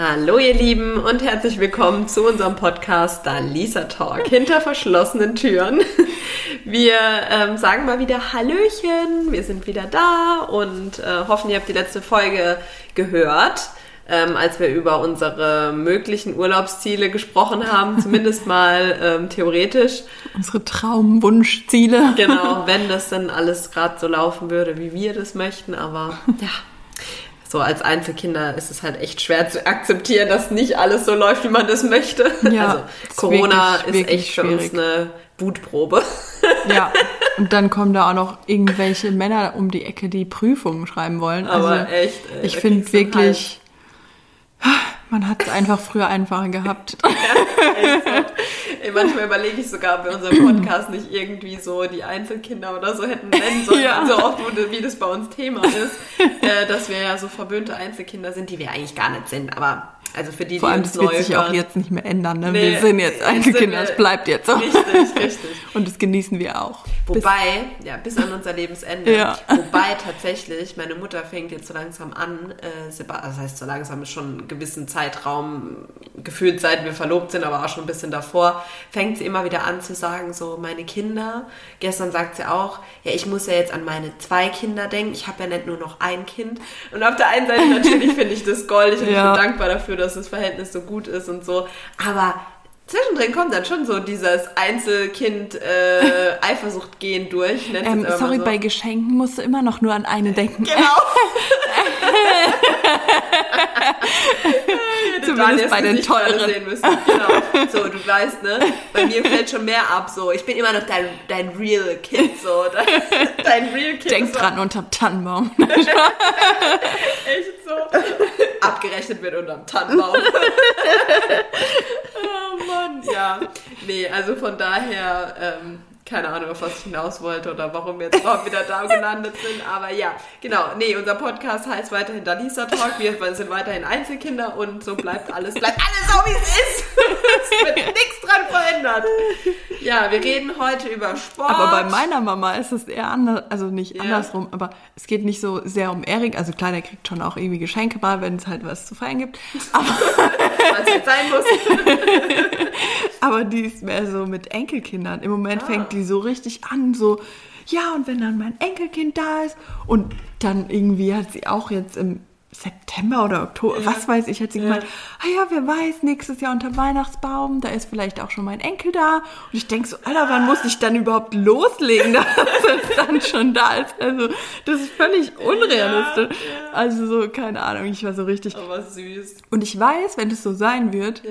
Hallo ihr Lieben und herzlich willkommen zu unserem Podcast Dalisa Talk hinter verschlossenen Türen. Wir ähm, sagen mal wieder Hallöchen, wir sind wieder da und äh, hoffen, ihr habt die letzte Folge gehört, ähm, als wir über unsere möglichen Urlaubsziele gesprochen haben, zumindest mal ähm, theoretisch. Unsere Traumwunschziele. Genau, wenn das dann alles gerade so laufen würde, wie wir das möchten, aber ja so als Einzelkinder ist es halt echt schwer zu akzeptieren, dass nicht alles so läuft, wie man das möchte. Ja, also Corona ist, wirklich, ist echt für uns eine Wutprobe. Ja, und dann kommen da auch noch irgendwelche Männer um die Ecke, die Prüfungen schreiben wollen. Also Aber echt, ey, ich finde wirklich, man hat es einfach früher einfacher gehabt. Ja. Ey, manchmal überlege ich sogar, ob wir unseren Podcast nicht irgendwie so die Einzelkinder oder so hätten nennen sollen, ja. so oft, wie das bei uns Thema ist, äh, dass wir ja so verwöhnte Einzelkinder sind, die wir eigentlich gar nicht sind. Aber also für die, Vor allem, die das wird sich auch jetzt nicht mehr ändern. Ne? Nee, wir sind jetzt Einzelkinder, es bleibt jetzt so. Richtig, richtig. Und das genießen wir auch. Wobei, bis, ja, bis an unser Lebensende. Ja. Wobei tatsächlich, meine Mutter fängt jetzt so langsam an, äh, das heißt so langsam ist schon einen gewissen Zeitraum, gefühlt seit wir verlobt sind, aber auch schon ein bisschen davor, fängt sie immer wieder an zu sagen, so meine Kinder, gestern sagt sie auch, ja, ich muss ja jetzt an meine zwei Kinder denken, ich habe ja nicht nur noch ein Kind. Und auf der einen Seite natürlich finde ich das goldig und ja. ich bin dankbar dafür, dass das Verhältnis so gut ist und so, aber Zwischendrin kommt dann schon so dieses Einzelkind äh, durch. Ähm, sorry, so. bei Geschenken musst du immer noch nur an eine denken. Genau. Zumindest bei den teuren. Sehen müssen. Genau. So, du weißt, ne? Bei mir fällt schon mehr ab. So, ich bin immer noch dein, dein Real Kid. So, dein, dein Real Kid. Denk so. dran unterm Tannenbaum. Echt so. Abgerechnet wird unterm Tannenbaum. oh Mann. Ja. Nee, also von daher. Ähm, keine Ahnung, auf was ich hinaus wollte oder warum wir jetzt überhaupt wieder da gelandet sind. Aber ja, genau. Nee, unser Podcast heißt weiterhin Dalisa Talk. Wir sind weiterhin Einzelkinder und so bleibt alles, bleibt alles so, wie es ist. es wird nichts dran verändert. Ja, wir reden heute über Sport. Aber bei meiner Mama ist es eher anders, also nicht ja. andersrum, aber es geht nicht so sehr um Erik. Also klar, der kriegt schon auch irgendwie Geschenke mal, wenn es halt was zu feiern gibt. Aber was jetzt sein muss. aber die ist mehr so mit Enkelkindern. Im Moment ah. fängt die so richtig an, so, ja, und wenn dann mein Enkelkind da ist und dann irgendwie hat sie auch jetzt im September oder Oktober, ja. was weiß ich, hat sie ja. gemeint, ah ja, wer weiß, nächstes Jahr unter Weihnachtsbaum, da ist vielleicht auch schon mein Enkel da. Und ich denke so, Alter, wann muss ich dann überhaupt loslegen, dass es dann schon da ist? Also, das ist völlig unrealistisch. Ja, also so, keine Ahnung, ich war so richtig. Aber süß. Und ich weiß, wenn es so sein wird,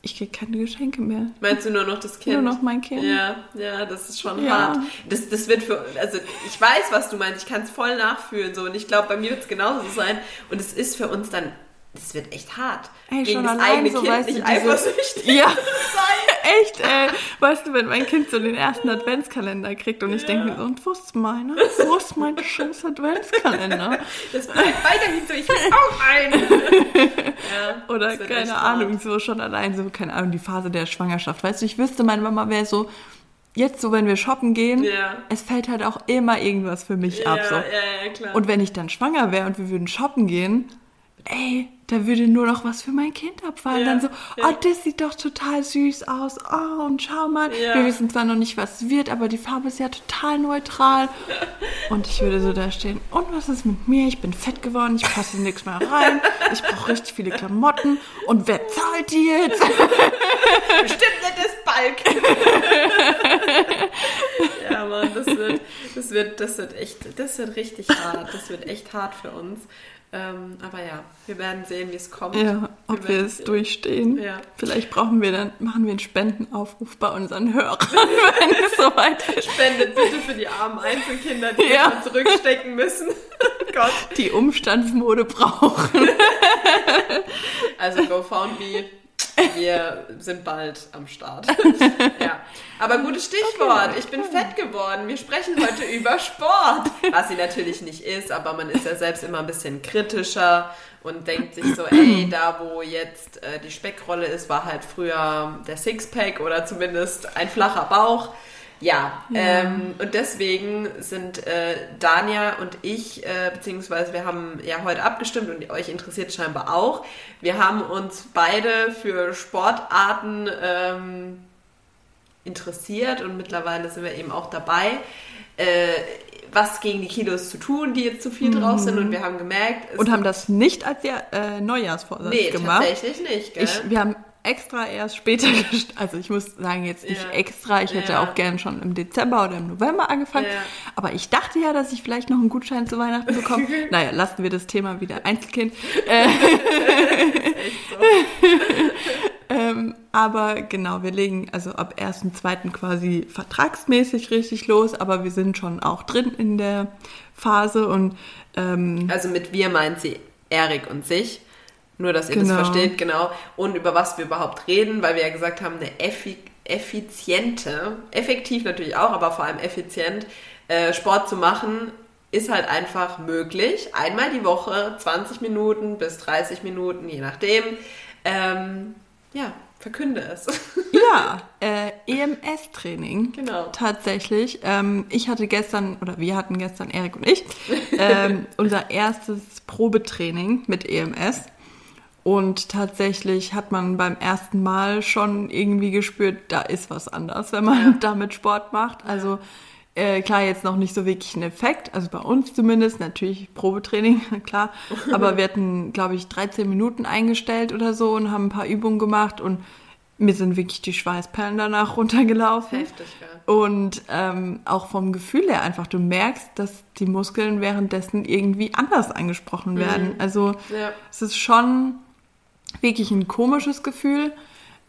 ich kriege keine Geschenke mehr. Meinst du nur noch das Kind? Nur noch mein Kind. Ja, ja, das ist schon ja. hart. Das, das wird für, also ich weiß, was du meinst, ich kann es voll nachfühlen so und ich glaube, bei mir wird es genauso sein und es ist für uns dann das wird echt hart. Ey, Gegen schon das eigene so, Kind nicht eifersüchtig ja. sein. echt, ey. Weißt du, wenn mein Kind so den ersten Adventskalender kriegt und ich ja. denke mir so, und wo ist meiner? Wo ist mein scheiß Adventskalender? Das bleibt weiterhin so, ich will auch einen. ja, Oder keine Ahnung, hart. so schon allein so, keine Ahnung, die Phase der Schwangerschaft. Weißt du, ich wüsste, meine Mama wäre so, jetzt so, wenn wir shoppen gehen, ja. es fällt halt auch immer irgendwas für mich ja, ab. So. Ja, ja, klar. Und wenn ich dann schwanger wäre und wir würden shoppen gehen, ey, da würde nur noch was für mein Kind abfallen. Ja, dann so, ja. oh, das sieht doch total süß aus. Oh, und schau mal, ja. wir wissen zwar noch nicht, was es wird, aber die Farbe ist ja total neutral. Und ich würde so da stehen, und was ist mit mir? Ich bin fett geworden, ich passe nichts mehr rein, ich brauche richtig viele Klamotten. Und wer zahlt die jetzt? Bestimmt nicht das Balk. ja, Mann, das wird, das wird, das wird echt, das wird richtig hart. Das wird echt hart für uns. Ähm, aber ja, wir werden sehen, wie es kommt. Ja, ob wir, wir es sehen. durchstehen. Ja. Vielleicht brauchen wir dann, machen wir einen Spendenaufruf bei unseren Hörern, wenn es soweit ist. Spendet bitte für die armen Einzelkinder, die ja. zurückstecken müssen. Gott. Die Umstandsmode brauchen. also GoFoundMe wir sind bald am Start. ja. Aber gutes Stichwort. Ich bin fett geworden. Wir sprechen heute über Sport. Was sie natürlich nicht ist, aber man ist ja selbst immer ein bisschen kritischer und denkt sich so, ey, da wo jetzt äh, die Speckrolle ist, war halt früher der Sixpack oder zumindest ein flacher Bauch. Ja, ja. Ähm, und deswegen sind äh, Dania und ich, äh, beziehungsweise wir haben ja heute abgestimmt und euch interessiert scheinbar auch. Wir haben uns beide für Sportarten ähm, interessiert und mittlerweile sind wir eben auch dabei. Äh, was gegen die Kilos zu tun, die jetzt zu viel mhm. drauf sind. Und wir haben gemerkt. Und haben das nicht als ja, äh, Neujahrsvorsatz nee, gemacht. tatsächlich nicht. Gell? Ich, wir haben extra erst später Also ich muss sagen, jetzt nicht ja. extra. Ich hätte ja. auch gern schon im Dezember oder im November angefangen. Ja. Aber ich dachte ja, dass ich vielleicht noch einen Gutschein zu Weihnachten bekomme. naja, lassen wir das Thema wieder Einzelkind. Äh, ähm, aber genau, wir legen also ab 1.2. quasi vertragsmäßig richtig los, aber wir sind schon auch drin in der Phase und ähm, also mit wir meint sie Erik und sich. Nur, dass ihr genau. das versteht, genau. Und über was wir überhaupt reden, weil wir ja gesagt haben, eine effi effiziente, effektiv natürlich auch, aber vor allem effizient, äh, Sport zu machen, ist halt einfach möglich. Einmal die Woche, 20 Minuten bis 30 Minuten, je nachdem. Ähm, ja, verkünde es. ja, äh, EMS-Training. Genau. Tatsächlich. Ähm, ich hatte gestern, oder wir hatten gestern, Erik und ich, ähm, unser erstes Probetraining mit EMS. Und tatsächlich hat man beim ersten Mal schon irgendwie gespürt, da ist was anders, wenn man ja. damit Sport macht. Also äh, klar, jetzt noch nicht so wirklich ein Effekt, also bei uns zumindest, natürlich Probetraining, klar. Aber wir hatten, glaube ich, 13 Minuten eingestellt oder so und haben ein paar Übungen gemacht und mir sind wirklich die Schweißperlen danach runtergelaufen. Heftig, ja. Und ähm, auch vom Gefühl her einfach, du merkst, dass die Muskeln währenddessen irgendwie anders angesprochen werden. Mhm. Also ja. es ist schon wirklich ein komisches Gefühl.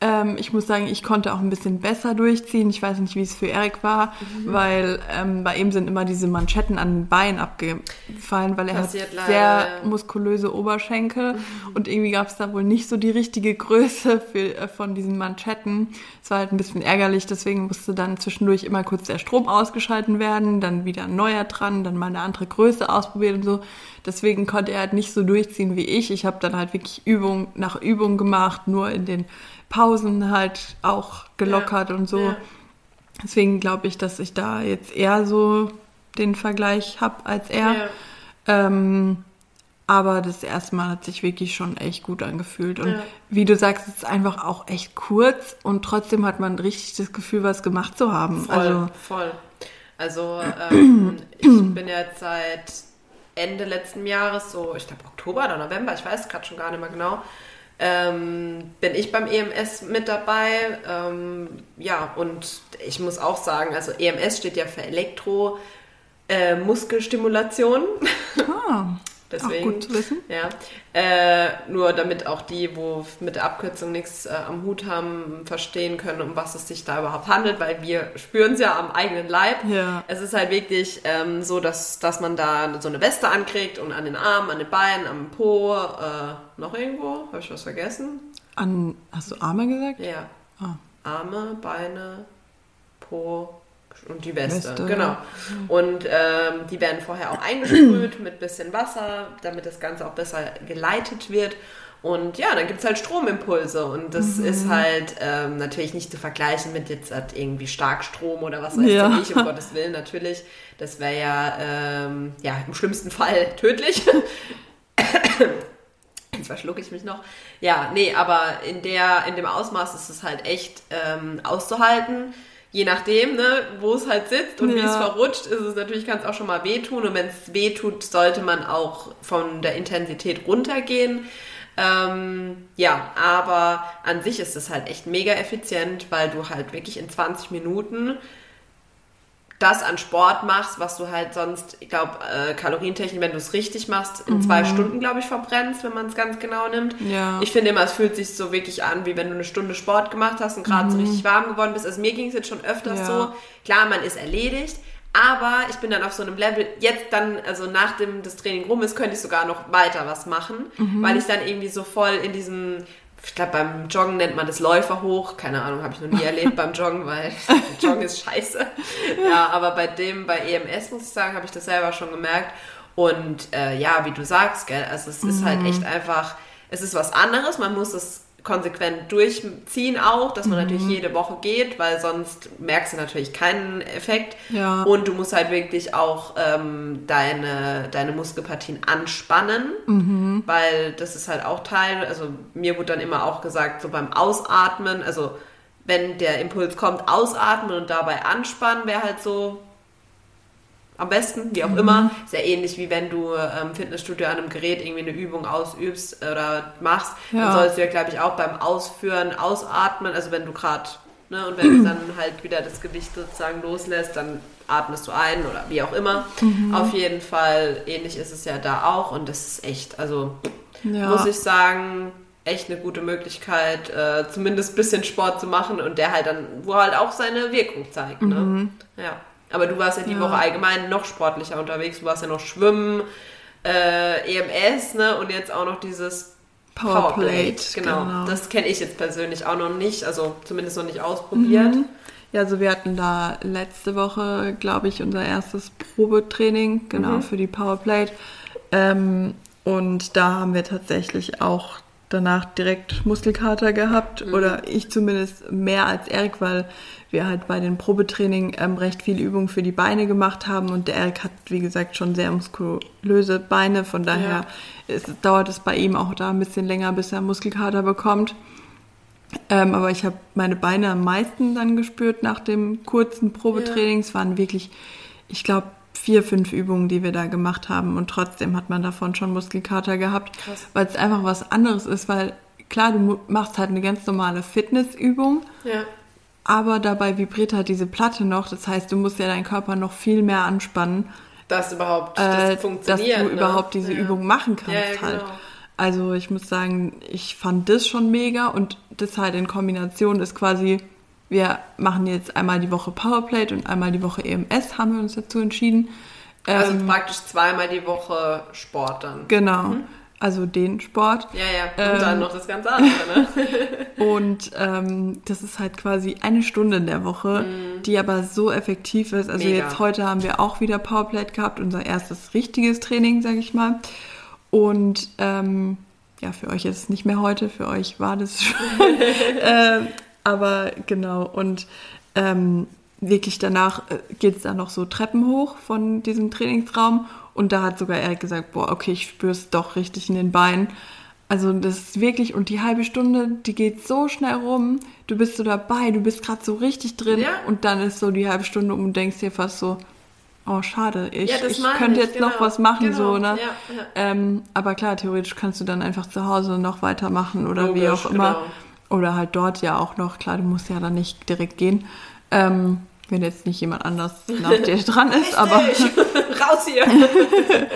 Ähm, ich muss sagen, ich konnte auch ein bisschen besser durchziehen. Ich weiß nicht, wie es für Erik war, mhm. weil ähm, bei ihm sind immer diese Manschetten an den Beinen abgefallen, weil er Passiert hat leider. sehr muskulöse Oberschenkel mhm. und irgendwie gab es da wohl nicht so die richtige Größe für, äh, von diesen Manschetten. Es war halt ein bisschen ärgerlich, deswegen musste dann zwischendurch immer kurz der Strom ausgeschalten werden, dann wieder ein neuer dran, dann mal eine andere Größe ausprobiert und so. Deswegen konnte er halt nicht so durchziehen wie ich. Ich habe dann halt wirklich Übung nach Übung gemacht, nur in den Pausen halt auch gelockert ja. und so. Ja. Deswegen glaube ich, dass ich da jetzt eher so den Vergleich habe als er. Ja. Ähm, aber das erste Mal hat sich wirklich schon echt gut angefühlt. Und ja. wie du sagst, es ist einfach auch echt kurz und trotzdem hat man richtig das Gefühl, was gemacht zu haben. Voll, also, voll. Also ähm, ich bin jetzt seit Ende letzten Jahres, so ich glaube Oktober oder November, ich weiß gerade schon gar nicht mehr genau, ähm, bin ich beim EMS mit dabei. Ähm, ja, und ich muss auch sagen, also EMS steht ja für Elektro. Äh, Muskelstimulation. Ah. Deswegen, Auch gut zu wissen. Ja. Äh, nur damit auch die, wo mit der Abkürzung nichts äh, am Hut haben, verstehen können, um was es sich da überhaupt handelt, weil wir spüren es ja am eigenen Leib. Ja. Es ist halt wirklich ähm, so, dass, dass man da so eine Weste ankriegt und an den Armen, an den Beinen, am Po, äh, noch irgendwo, habe ich was vergessen? An, hast du Arme gesagt? Ja. Ah. Arme, Beine, Po, und die Weste, Weste genau. Und ähm, die werden vorher auch eingesprüht mit bisschen Wasser, damit das Ganze auch besser geleitet wird. Und ja, dann gibt es halt Stromimpulse und das mhm. ist halt ähm, natürlich nicht zu vergleichen mit jetzt halt irgendwie Starkstrom oder was weiß ja. ich, um Gottes Willen natürlich. Das wäre ja, ähm, ja im schlimmsten Fall tödlich. Jetzt verschlucke ich mich noch. Ja, nee, aber in, der, in dem Ausmaß ist es halt echt ähm, auszuhalten je nachdem, ne, wo es halt sitzt und ja. wie es verrutscht, ist es natürlich, kann es auch schon mal wehtun. Und wenn es wehtut, sollte man auch von der Intensität runtergehen. Ähm, ja, aber an sich ist es halt echt mega effizient, weil du halt wirklich in 20 Minuten das an Sport machst, was du halt sonst, ich glaube, äh, kalorientechnisch, wenn du es richtig machst, in mhm. zwei Stunden, glaube ich, verbrennst, wenn man es ganz genau nimmt. Ja. Ich finde immer, es fühlt sich so wirklich an, wie wenn du eine Stunde Sport gemacht hast und gerade mhm. so richtig warm geworden bist. Also mir ging es jetzt schon öfters ja. so. Klar, man ist erledigt, aber ich bin dann auf so einem Level, jetzt dann, also nachdem das Training rum ist, könnte ich sogar noch weiter was machen, mhm. weil ich dann irgendwie so voll in diesem ich glaube, beim Joggen nennt man das Läufer hoch. Keine Ahnung, habe ich noch nie erlebt beim Joggen, weil Joggen ist scheiße. Ja, aber bei dem, bei EMS muss ich sagen, habe ich das selber schon gemerkt. Und äh, ja, wie du sagst, gell, also es mhm. ist halt mhm. echt einfach, es ist was anderes. Man muss es konsequent durchziehen auch, dass man mhm. natürlich jede Woche geht, weil sonst merkst du natürlich keinen Effekt. Ja. Und du musst halt wirklich auch ähm, deine, deine Muskelpartien anspannen, mhm. weil das ist halt auch Teil, also mir wurde dann immer auch gesagt, so beim Ausatmen, also wenn der Impuls kommt, ausatmen und dabei anspannen, wäre halt so am besten, wie auch mhm. immer. Sehr ähnlich wie wenn du im ähm, Fitnessstudio an einem Gerät irgendwie eine Übung ausübst oder machst, ja. dann sollst du ja, glaube ich, auch beim Ausführen ausatmen. Also wenn du gerade, ne, und wenn du dann halt wieder das Gewicht sozusagen loslässt, dann atmest du ein oder wie auch immer. Mhm. Auf jeden Fall, ähnlich ist es ja da auch und das ist echt, also ja. muss ich sagen, echt eine gute Möglichkeit, äh, zumindest ein bisschen Sport zu machen und der halt dann, wo halt auch seine Wirkung zeigt. Ne? Mhm. Ja. Aber du warst ja die ja. Woche allgemein noch sportlicher unterwegs. Du warst ja noch Schwimmen, äh, EMS, ne? Und jetzt auch noch dieses Powerplate. Powerplate. Genau. genau. Das kenne ich jetzt persönlich auch noch nicht, also zumindest noch nicht ausprobiert. Mhm. Ja, also wir hatten da letzte Woche, glaube ich, unser erstes Probetraining, genau, mhm. für die Powerplate. Ähm, und da haben wir tatsächlich auch danach direkt Muskelkater gehabt mhm. oder ich zumindest mehr als Erik, weil wir halt bei den Probetraining ähm, recht viel Übung für die Beine gemacht haben und der Erik hat, wie gesagt, schon sehr muskulöse Beine, von daher ja. ist, dauert es bei ihm auch da ein bisschen länger, bis er Muskelkater bekommt. Ähm, aber ich habe meine Beine am meisten dann gespürt nach dem kurzen Probetraining. Es waren wirklich, ich glaube, vier, fünf Übungen, die wir da gemacht haben und trotzdem hat man davon schon Muskelkater gehabt, weil es einfach was anderes ist, weil klar, du machst halt eine ganz normale Fitnessübung, ja. aber dabei vibriert halt diese Platte noch, das heißt, du musst ja deinen Körper noch viel mehr anspannen, dass überhaupt das äh, funktioniert, dass du ne? überhaupt diese ja. Übung machen kannst ja, genau. halt. Also ich muss sagen, ich fand das schon mega und das halt in Kombination ist quasi wir machen jetzt einmal die Woche Powerplate und einmal die Woche EMS, haben wir uns dazu entschieden. Also ähm, praktisch zweimal die Woche Sport dann. Genau. Mhm. Also den Sport. Ja, ja. Und ähm, dann noch das ganze andere, ne? und ähm, das ist halt quasi eine Stunde in der Woche, mhm. die aber so effektiv ist. Also Mega. jetzt heute haben wir auch wieder Powerplate gehabt, unser erstes richtiges Training, sag ich mal. Und ähm, ja, für euch ist es nicht mehr heute, für euch war das schon. äh, aber genau, und ähm, wirklich danach äh, geht es dann noch so Treppen hoch von diesem Trainingsraum. Und da hat sogar er gesagt, boah, okay, ich spüre es doch richtig in den Beinen. Also das ist wirklich, und die halbe Stunde, die geht so schnell rum, du bist so dabei, du bist gerade so richtig drin ja. und dann ist so die halbe Stunde um und denkst dir fast so, oh schade, ich, ja, ich könnte jetzt genau. noch was machen, genau. so, ne? Ja, ähm, aber klar, theoretisch kannst du dann einfach zu Hause noch weitermachen oder Logisch, wie auch immer. Genau. Oder halt dort ja auch noch, klar, du musst ja dann nicht direkt gehen. Ähm, wenn jetzt nicht jemand anders nach dir dran ist, aber. Raus hier!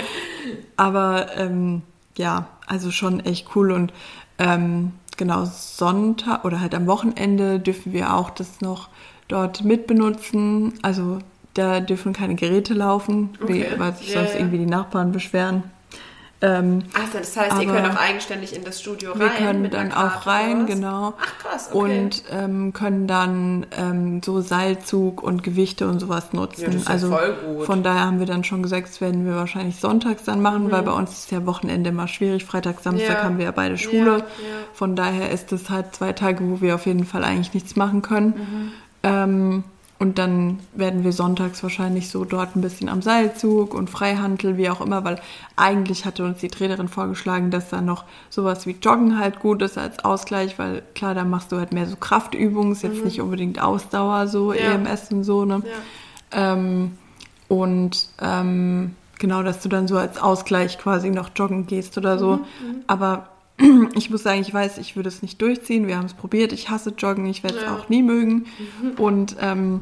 aber ähm, ja, also schon echt cool und ähm, genau Sonntag oder halt am Wochenende dürfen wir auch das noch dort mitbenutzen. Also da dürfen keine Geräte laufen, okay. weil sich yeah, sonst yeah. irgendwie die Nachbarn beschweren. Ähm, also das heißt, ihr könnt auch eigenständig in das Studio rein. Wir können dann auch rein, genau. Ach krass, okay. Und ähm, können dann ähm, so Seilzug und Gewichte und sowas nutzen. Ja, das ist also voll gut. von daher haben wir dann schon gesagt, das werden wir wahrscheinlich sonntags dann machen, mhm. weil bei uns ist ja Wochenende immer schwierig. Freitag, Samstag ja. haben wir ja beide Schule. Ja, von daher ist es halt zwei Tage, wo wir auf jeden Fall eigentlich nichts machen können. Mhm. Und dann werden wir sonntags wahrscheinlich so dort ein bisschen am Seilzug und Freihandel, wie auch immer, weil eigentlich hatte uns die Trainerin vorgeschlagen, dass da noch sowas wie Joggen halt gut ist als Ausgleich, weil klar, da machst du halt mehr so Kraftübungen, ist jetzt mhm. nicht unbedingt Ausdauer, so ja. EMS und so, ne? Ja. Ähm, und ähm, genau, dass du dann so als Ausgleich quasi noch joggen gehst oder so. Mhm. mhm. Aber ich muss sagen, ich weiß, ich würde es nicht durchziehen. Wir haben es probiert. Ich hasse Joggen. Ich werde es ja. auch nie mögen. Mhm. Und ähm,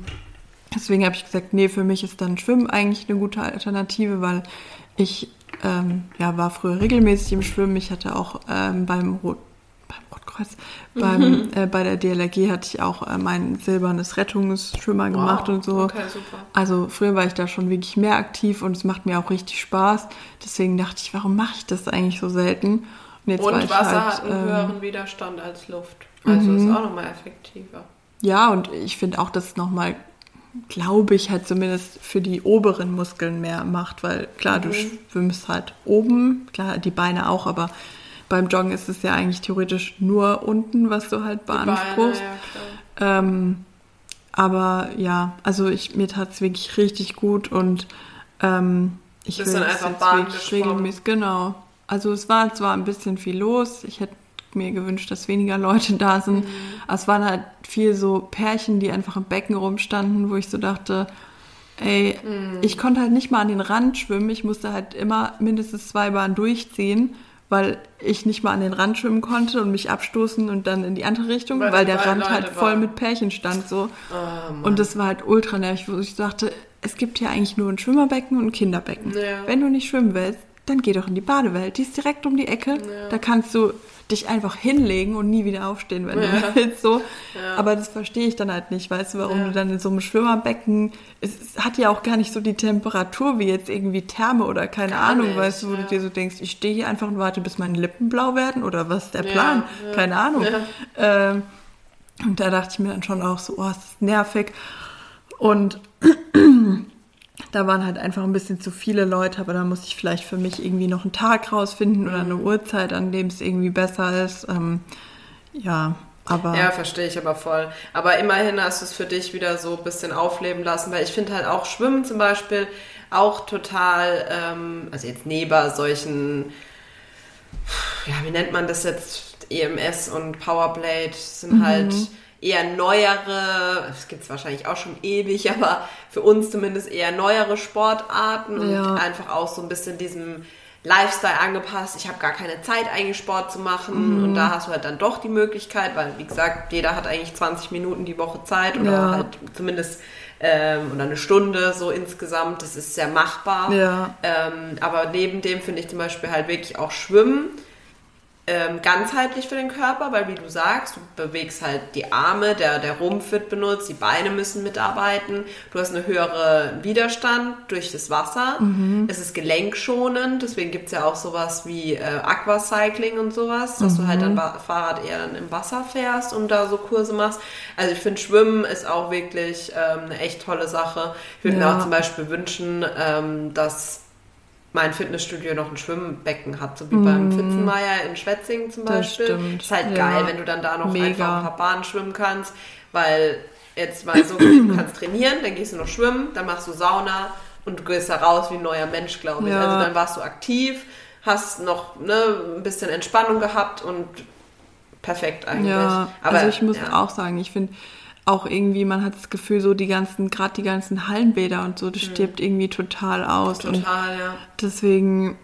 deswegen habe ich gesagt, nee, für mich ist dann Schwimmen eigentlich eine gute Alternative, weil ich ähm, ja, war früher regelmäßig im Schwimmen. Ich hatte auch ähm, beim Rot beim Rotkreuz, beim, mhm. äh, bei der DLRG hatte ich auch äh, mein silbernes Rettungsschwimmer wow. gemacht und so. Okay, super. Also früher war ich da schon wirklich mehr aktiv und es macht mir auch richtig Spaß. Deswegen dachte ich, warum mache ich das eigentlich so selten? Und, und Wasser halt, hat einen ähm, höheren Widerstand als Luft. Also mhm. ist auch nochmal effektiver. Ja, und ich finde auch, dass es nochmal, glaube ich, halt zumindest für die oberen Muskeln mehr macht, weil klar, mhm. du schwimmst halt oben, klar, die Beine auch, aber beim Joggen ist es ja eigentlich theoretisch nur unten, was du halt beanspruchst. Ja, ähm, aber ja, also ich, mir tat es wirklich richtig gut und ähm, ich will dann einfach jetzt wirklich regelmäßig, genau. Also es war zwar ein bisschen viel los, ich hätte mir gewünscht, dass weniger Leute da sind. Mhm. Es waren halt viel so Pärchen, die einfach im Becken rumstanden, wo ich so dachte, ey, mhm. ich konnte halt nicht mal an den Rand schwimmen. Ich musste halt immer mindestens zwei Bahnen durchziehen, weil ich nicht mal an den Rand schwimmen konnte und mich abstoßen und dann in die andere Richtung, weil, weil der Rand halt voll mit Pärchen stand so. Oh, und das war halt ultra nervig, wo ich dachte, es gibt hier eigentlich nur ein Schwimmerbecken und ein Kinderbecken. Ja. Wenn du nicht schwimmen willst, dann geh doch in die Badewelt. Die ist direkt um die Ecke. Ja. Da kannst du dich einfach hinlegen und nie wieder aufstehen, wenn ja. du willst. So. Ja. Aber das verstehe ich dann halt nicht. Weißt du, warum du dann in so einem Schwimmerbecken, es hat ja auch gar nicht so die Temperatur wie jetzt irgendwie Therme oder keine gar Ahnung, nicht. weißt du, wo du dir so denkst, ich stehe hier einfach und warte, bis meine Lippen blau werden oder was ist der Plan? Keine Ahnung. Ähm, und da dachte ich mir dann schon auch so, oh, das ist nervig. Und da waren halt einfach ein bisschen zu viele Leute, aber da muss ich vielleicht für mich irgendwie noch einen Tag rausfinden oder eine mhm. Uhrzeit, an dem es irgendwie besser ist. Ähm, ja, aber. Ja, verstehe ich aber voll. Aber immerhin hast du es für dich wieder so ein bisschen aufleben lassen, weil ich finde halt auch Schwimmen zum Beispiel auch total, ähm, also jetzt neben solchen, ja, wie nennt man das jetzt? EMS und Powerblade sind mhm. halt eher neuere, es gibt es wahrscheinlich auch schon ewig, aber für uns zumindest eher neuere Sportarten und ja. einfach auch so ein bisschen diesem Lifestyle angepasst. Ich habe gar keine Zeit, eigentlich Sport zu machen. Mhm. Und da hast du halt dann doch die Möglichkeit, weil, wie gesagt, jeder hat eigentlich 20 Minuten die Woche Zeit oder ja. halt zumindest ähm, oder eine Stunde so insgesamt. Das ist sehr machbar. Ja. Ähm, aber neben dem finde ich zum Beispiel halt wirklich auch Schwimmen ähm, ganzheitlich für den Körper, weil wie du sagst, du bewegst halt die Arme, der, der Rumpf wird benutzt, die Beine müssen mitarbeiten, du hast einen höheren Widerstand durch das Wasser, mhm. es ist gelenkschonend, deswegen gibt es ja auch sowas wie äh, Aquacycling und sowas, dass mhm. du halt dein ba Fahrrad eher dann im Wasser fährst und da so Kurse machst. Also ich finde Schwimmen ist auch wirklich ähm, eine echt tolle Sache. Ich würde ja. mir auch zum Beispiel wünschen, ähm, dass mein Fitnessstudio noch ein Schwimmbecken hat, so wie mm. beim Pfitzenmeier in Schwetzingen zum Beispiel. Das stimmt. Ist halt ja. geil, wenn du dann da noch Mega. einfach ein paar Bahnen schwimmen kannst, weil jetzt mal so, du kannst trainieren, dann gehst du noch schwimmen, dann machst du Sauna und du gehst da raus wie ein neuer Mensch, glaube ich. Ja. Also dann warst du aktiv, hast noch ne, ein bisschen Entspannung gehabt und perfekt eigentlich. Ja, Aber, also ich muss ja. auch sagen, ich finde auch irgendwie, man hat das Gefühl, so die ganzen, gerade die ganzen Hallenbäder und so, das mhm. stirbt irgendwie total aus. Total, und ja. Deswegen,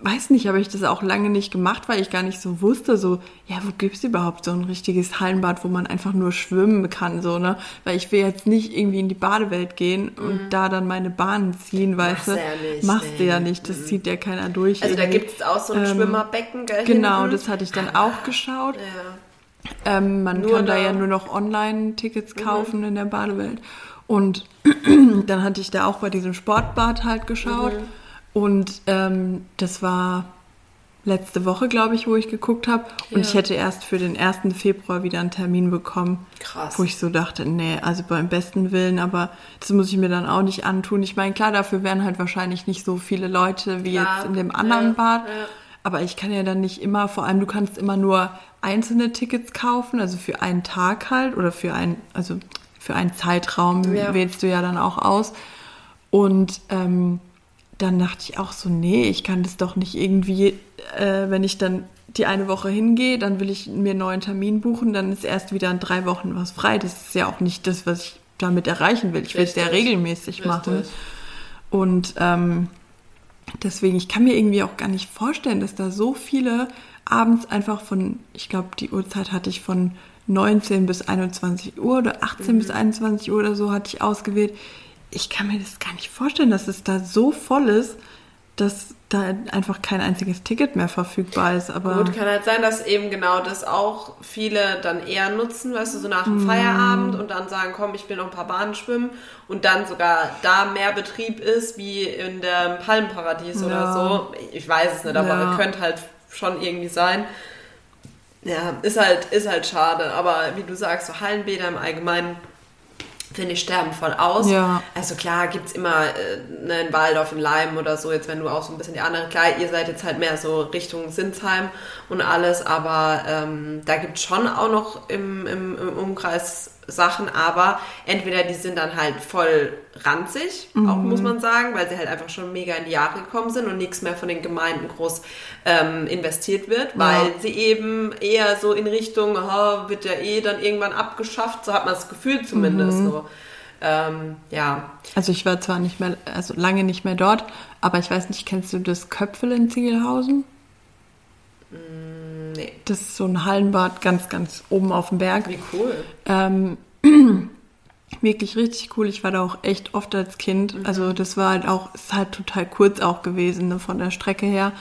weiß nicht, habe ich das auch lange nicht gemacht, weil ich gar nicht so wusste, so, ja, wo gibt es überhaupt so ein richtiges Hallenbad, wo man einfach nur schwimmen kann, so, ne? Weil ich will jetzt nicht irgendwie in die Badewelt gehen mhm. und da dann meine Bahnen ziehen, weißt du? Ja nicht, Machst nee. du ja nicht, das mhm. zieht ja keiner durch. Also irgendwie. da gibt es auch so ein ähm, Schwimmerbecken, gell? Genau, hinten? das hatte ich dann auch geschaut. Ja. Ähm, man nur kann da, ja nur noch Online-Tickets mhm. kaufen mhm. in der Badewelt. Und dann hatte ich da auch bei diesem Sportbad halt geschaut. Mhm. Und ähm, das war letzte Woche, glaube ich, wo ich geguckt habe. Und ja. ich hätte erst für den 1. Februar wieder einen Termin bekommen. Krass. Wo ich so dachte, nee, also beim besten Willen, aber das muss ich mir dann auch nicht antun. Ich meine, klar, dafür wären halt wahrscheinlich nicht so viele Leute wie klar. jetzt in dem anderen ja. Bad. Ja. Aber ich kann ja dann nicht immer, vor allem du kannst immer nur einzelne Tickets kaufen, also für einen Tag halt oder für ein, also für einen Zeitraum ja. wählst du ja dann auch aus. Und ähm, dann dachte ich auch so, nee, ich kann das doch nicht irgendwie, äh, wenn ich dann die eine Woche hingehe, dann will ich mir einen neuen Termin buchen, dann ist erst wieder in drei Wochen was frei. Das ist ja auch nicht das, was ich damit erreichen will. Ich will es ja regelmäßig Richtig. machen. Und ähm, deswegen, ich kann mir irgendwie auch gar nicht vorstellen, dass da so viele abends einfach von, ich glaube, die Uhrzeit hatte ich von 19 bis 21 Uhr oder 18 mhm. bis 21 Uhr oder so hatte ich ausgewählt. Ich kann mir das gar nicht vorstellen, dass es da so voll ist, dass da einfach kein einziges Ticket mehr verfügbar ist. Aber Gut, kann halt sein, dass eben genau das auch viele dann eher nutzen, weißt du, so nach dem mm. Feierabend und dann sagen, komm, ich will noch ein paar Bahnen schwimmen und dann sogar da mehr Betrieb ist wie in dem Palmenparadies ja. oder so. Ich weiß es nicht, aber ja. könnte halt schon irgendwie sein. Ja, ist halt, ist halt schade, aber wie du sagst, so Hallenbäder im Allgemeinen finde ich, sterben voll aus. Ja. Also klar gibt es immer äh, ne, in Waldorf, in Leim oder so, jetzt wenn du auch so ein bisschen die andere, klar, ihr seid jetzt halt mehr so Richtung Sinsheim und alles, aber ähm, da gibt es schon auch noch im, im, im Umkreis Sachen, aber entweder die sind dann halt voll ranzig, mhm. auch muss man sagen, weil sie halt einfach schon mega in die Jahre gekommen sind und nichts mehr von den Gemeinden groß ähm, investiert wird, weil ja. sie eben eher so in Richtung, oh, wird ja eh dann irgendwann abgeschafft, so hat man das Gefühl zumindest mhm. so. Ähm, ja. Also ich war zwar nicht mehr, also lange nicht mehr dort, aber ich weiß nicht, kennst du das Köpfel in Ziegelhausen? Mm, nee. Das ist so ein Hallenbad ganz, ganz oben auf dem Berg. Wie cool. Ähm, wirklich richtig cool. Ich war da auch echt oft als Kind. Mhm. Also das war halt auch, ist halt total kurz auch gewesen ne, von der Strecke her.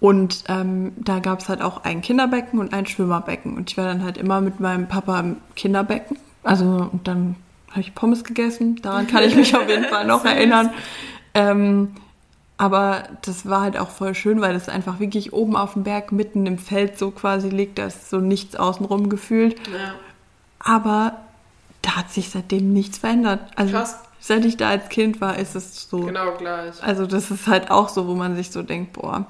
Und ähm, da gab es halt auch ein Kinderbecken und ein Schwimmerbecken. Und ich war dann halt immer mit meinem Papa im Kinderbecken. Also und dann habe ich Pommes gegessen. Daran kann ich mich auf jeden Fall noch erinnern. Ähm, aber das war halt auch voll schön, weil das einfach wirklich oben auf dem Berg mitten im Feld so quasi liegt. Da ist so nichts außenrum gefühlt. Ja. Aber da hat sich seitdem nichts verändert. Also Krass. seit ich da als Kind war, ist es so. Genau gleich. Also das ist halt auch so, wo man sich so denkt, boah,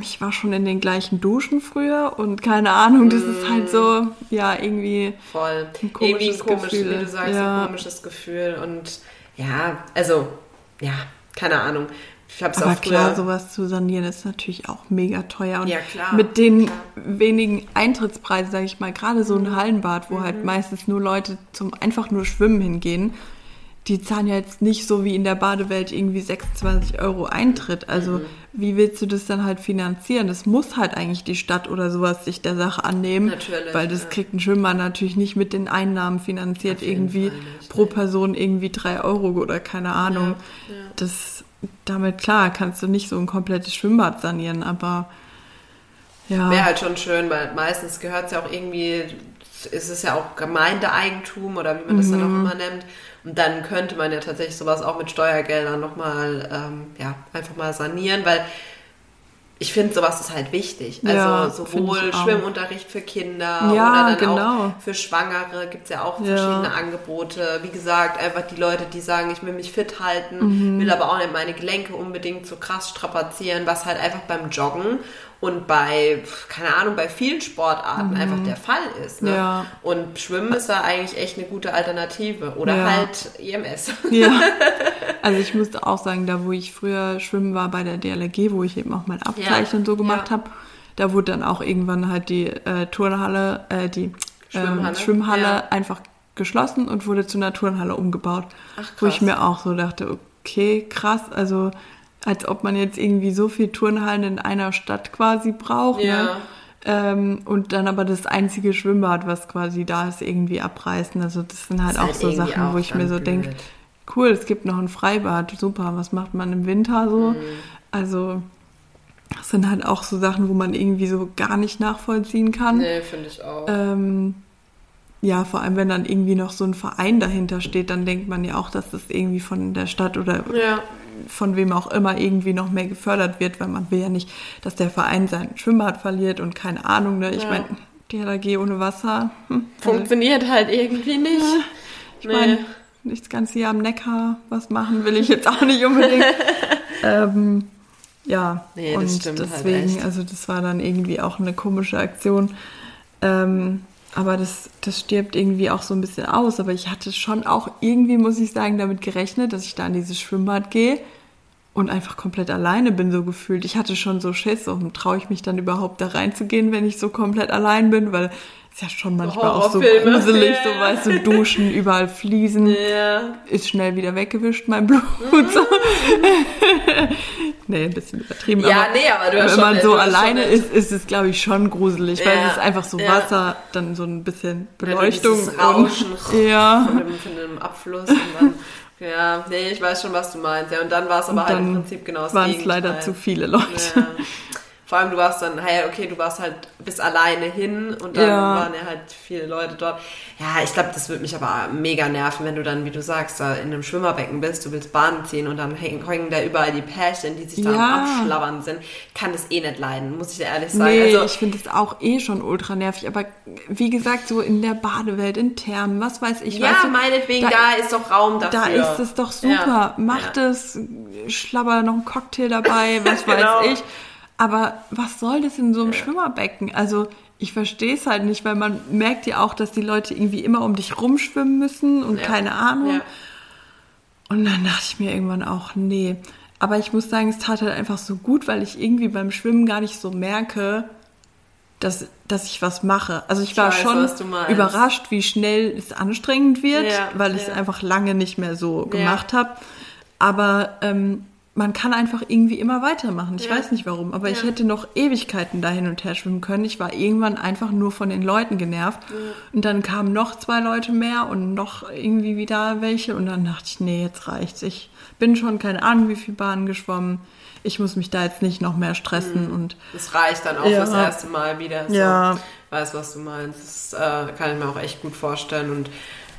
ich war schon in den gleichen Duschen früher und keine Ahnung, das mm. ist halt so, ja, irgendwie voll. Ein irgendwie ein komisches Gefühl. wie du sagst, ja. ein komisches Gefühl und ja, also ja, keine Ahnung. Ich hab's Aber auch klar, sowas zu sanieren ist natürlich auch mega teuer. Und ja, klar. Mit den klar. wenigen Eintrittspreisen, sage ich mal, gerade so ein. Hallenbad, wo halt mhm. halt meistens nur Leute zum einfach nur Schwimmen hingehen, die zahlen ja jetzt nicht so wie in der Badewelt irgendwie 26 Euro Eintritt. Also mhm. wie willst du das dann halt finanzieren? Das muss halt eigentlich die Stadt oder sowas sich der Sache annehmen. Natürlich. Weil das ja. kriegt ein Schwimmer natürlich nicht mit den Einnahmen finanziert, irgendwie nicht, pro Person irgendwie drei Euro oder keine Ahnung. Ja, ja. Das damit klar kannst du nicht so ein komplettes Schwimmbad sanieren, aber ja. Wäre halt schon schön, weil meistens gehört es ja auch irgendwie, ist es ja auch Gemeindeeigentum oder wie man das mhm. dann auch immer nennt. Und dann könnte man ja tatsächlich sowas auch mit Steuergeldern nochmal, ähm, ja, einfach mal sanieren, weil ich finde, sowas ist halt wichtig. Also ja, sowohl Schwimmunterricht für Kinder ja, oder dann genau. auch für Schwangere gibt es ja auch verschiedene ja. Angebote. Wie gesagt, einfach die Leute, die sagen, ich will mich fit halten, mhm. will aber auch nicht meine Gelenke unbedingt so krass strapazieren, was halt einfach beim Joggen und bei, keine Ahnung, bei vielen Sportarten mhm. einfach der Fall ist. Ne? Ja. Und Schwimmen ist da eigentlich echt eine gute Alternative. Oder ja. halt EMS. Ja. Also ich musste auch sagen, da wo ich früher schwimmen war bei der DLRG, wo ich eben auch mein Abzeichen ja. so gemacht habe, da wurde dann auch irgendwann halt die äh, Turnhalle, äh, die Schwimmhalle, ähm, Schwimmhalle einfach geschlossen und wurde zu einer Turnhalle umgebaut. Ach, krass. Wo ich mir auch so dachte, okay, krass, also als ob man jetzt irgendwie so viel Turnhallen in einer Stadt quasi braucht. Ne? Ja. Ne? Ähm, und dann aber das einzige Schwimmbad, was quasi da ist, irgendwie abreißen. Also das sind halt das auch halt so Sachen, auch wo ich mir so denke, cool, es gibt noch ein Freibad, super, was macht man im Winter so? Mhm. Also das sind halt auch so Sachen, wo man irgendwie so gar nicht nachvollziehen kann. Nee, finde ich auch. Ähm, ja, vor allem wenn dann irgendwie noch so ein Verein dahinter steht, dann denkt man ja auch, dass das irgendwie von der Stadt oder ja von wem auch immer irgendwie noch mehr gefördert wird, weil man will ja nicht, dass der Verein sein Schwimmbad verliert und keine Ahnung, ne? Ich ja. meine, die LAG ohne Wasser. Hm, Funktioniert also, halt irgendwie nicht. Ja, ich nee. meine, nicht das ganze Jahr am Neckar was machen will ich jetzt auch nicht unbedingt. ähm, ja, nee, und halt deswegen, halt also das war dann irgendwie auch eine komische Aktion. Ähm, aber das, das stirbt irgendwie auch so ein bisschen aus. Aber ich hatte schon auch irgendwie, muss ich sagen, damit gerechnet, dass ich da in dieses Schwimmbad gehe und einfach komplett alleine bin, so gefühlt. Ich hatte schon so Schiss, und traue ich mich dann überhaupt da reinzugehen, wenn ich so komplett allein bin, weil ist ja schon manchmal auch so gruselig, so weißt du, duschen, überall Fliesen, yeah. ist schnell wieder weggewischt, mein Blut. Mhm. So. nee, ein bisschen übertrieben. Ja, nee, aber du hast Wenn man schon, so alleine ist, ist es, glaube ich, schon gruselig, ja. weil es ist einfach so Wasser, dann so ein bisschen Beleuchtung. Ja, Rauschen und, ja. von, dem, von dem Abfluss und dann ja, nee, ich weiß schon, was du meinst. Ja, und dann war es aber halt im Prinzip genau das waren es leider zu viele Leute. Vor allem du warst dann, hey, okay, du warst halt bis alleine hin und dann ja. waren ja halt viele Leute dort. Ja, ich glaube, das würde mich aber mega nerven, wenn du dann, wie du sagst, da in einem Schwimmerbecken bist, du willst Bahnen ziehen und dann hängen, hängen da überall die Pärchen, die sich da ja. Abschlabbern sind. Kann das eh nicht leiden, muss ich dir ehrlich sagen. Nee, also, ich finde das auch eh schon ultra nervig, aber wie gesagt, so in der Badewelt, in Thermen, was weiß ich. Ja, weißt du, meinetwegen, da, da, ist doch Raum dafür. Da ist es doch super. Ja. Mach ja. das, schlabber noch einen Cocktail dabei, was genau. weiß ich. Aber was soll das in so einem ja. Schwimmerbecken? Also ich verstehe es halt nicht, weil man merkt ja auch, dass die Leute irgendwie immer um dich rumschwimmen müssen und ja. keine Ahnung. Ja. Und dann dachte ich mir irgendwann auch, nee. Aber ich muss sagen, es tat halt einfach so gut, weil ich irgendwie beim Schwimmen gar nicht so merke, dass, dass ich was mache. Also ich, ich war weiß, schon überrascht, wie schnell es anstrengend wird, weil ich es einfach lange nicht mehr so gemacht habe. Aber ähm, man kann einfach irgendwie immer weitermachen. Ich ja. weiß nicht warum, aber ja. ich hätte noch Ewigkeiten da hin und her schwimmen können. Ich war irgendwann einfach nur von den Leuten genervt. Ja. Und dann kamen noch zwei Leute mehr und noch irgendwie wieder welche. Und dann dachte ich, nee, jetzt reicht's. Ich bin schon keine Ahnung, wie viel Bahnen geschwommen. Ich muss mich da jetzt nicht noch mehr stressen. Mhm. Und das reicht dann auch das erste Mal wieder. So. Ja. Weiß, was du meinst. Das äh, kann ich mir auch echt gut vorstellen. Und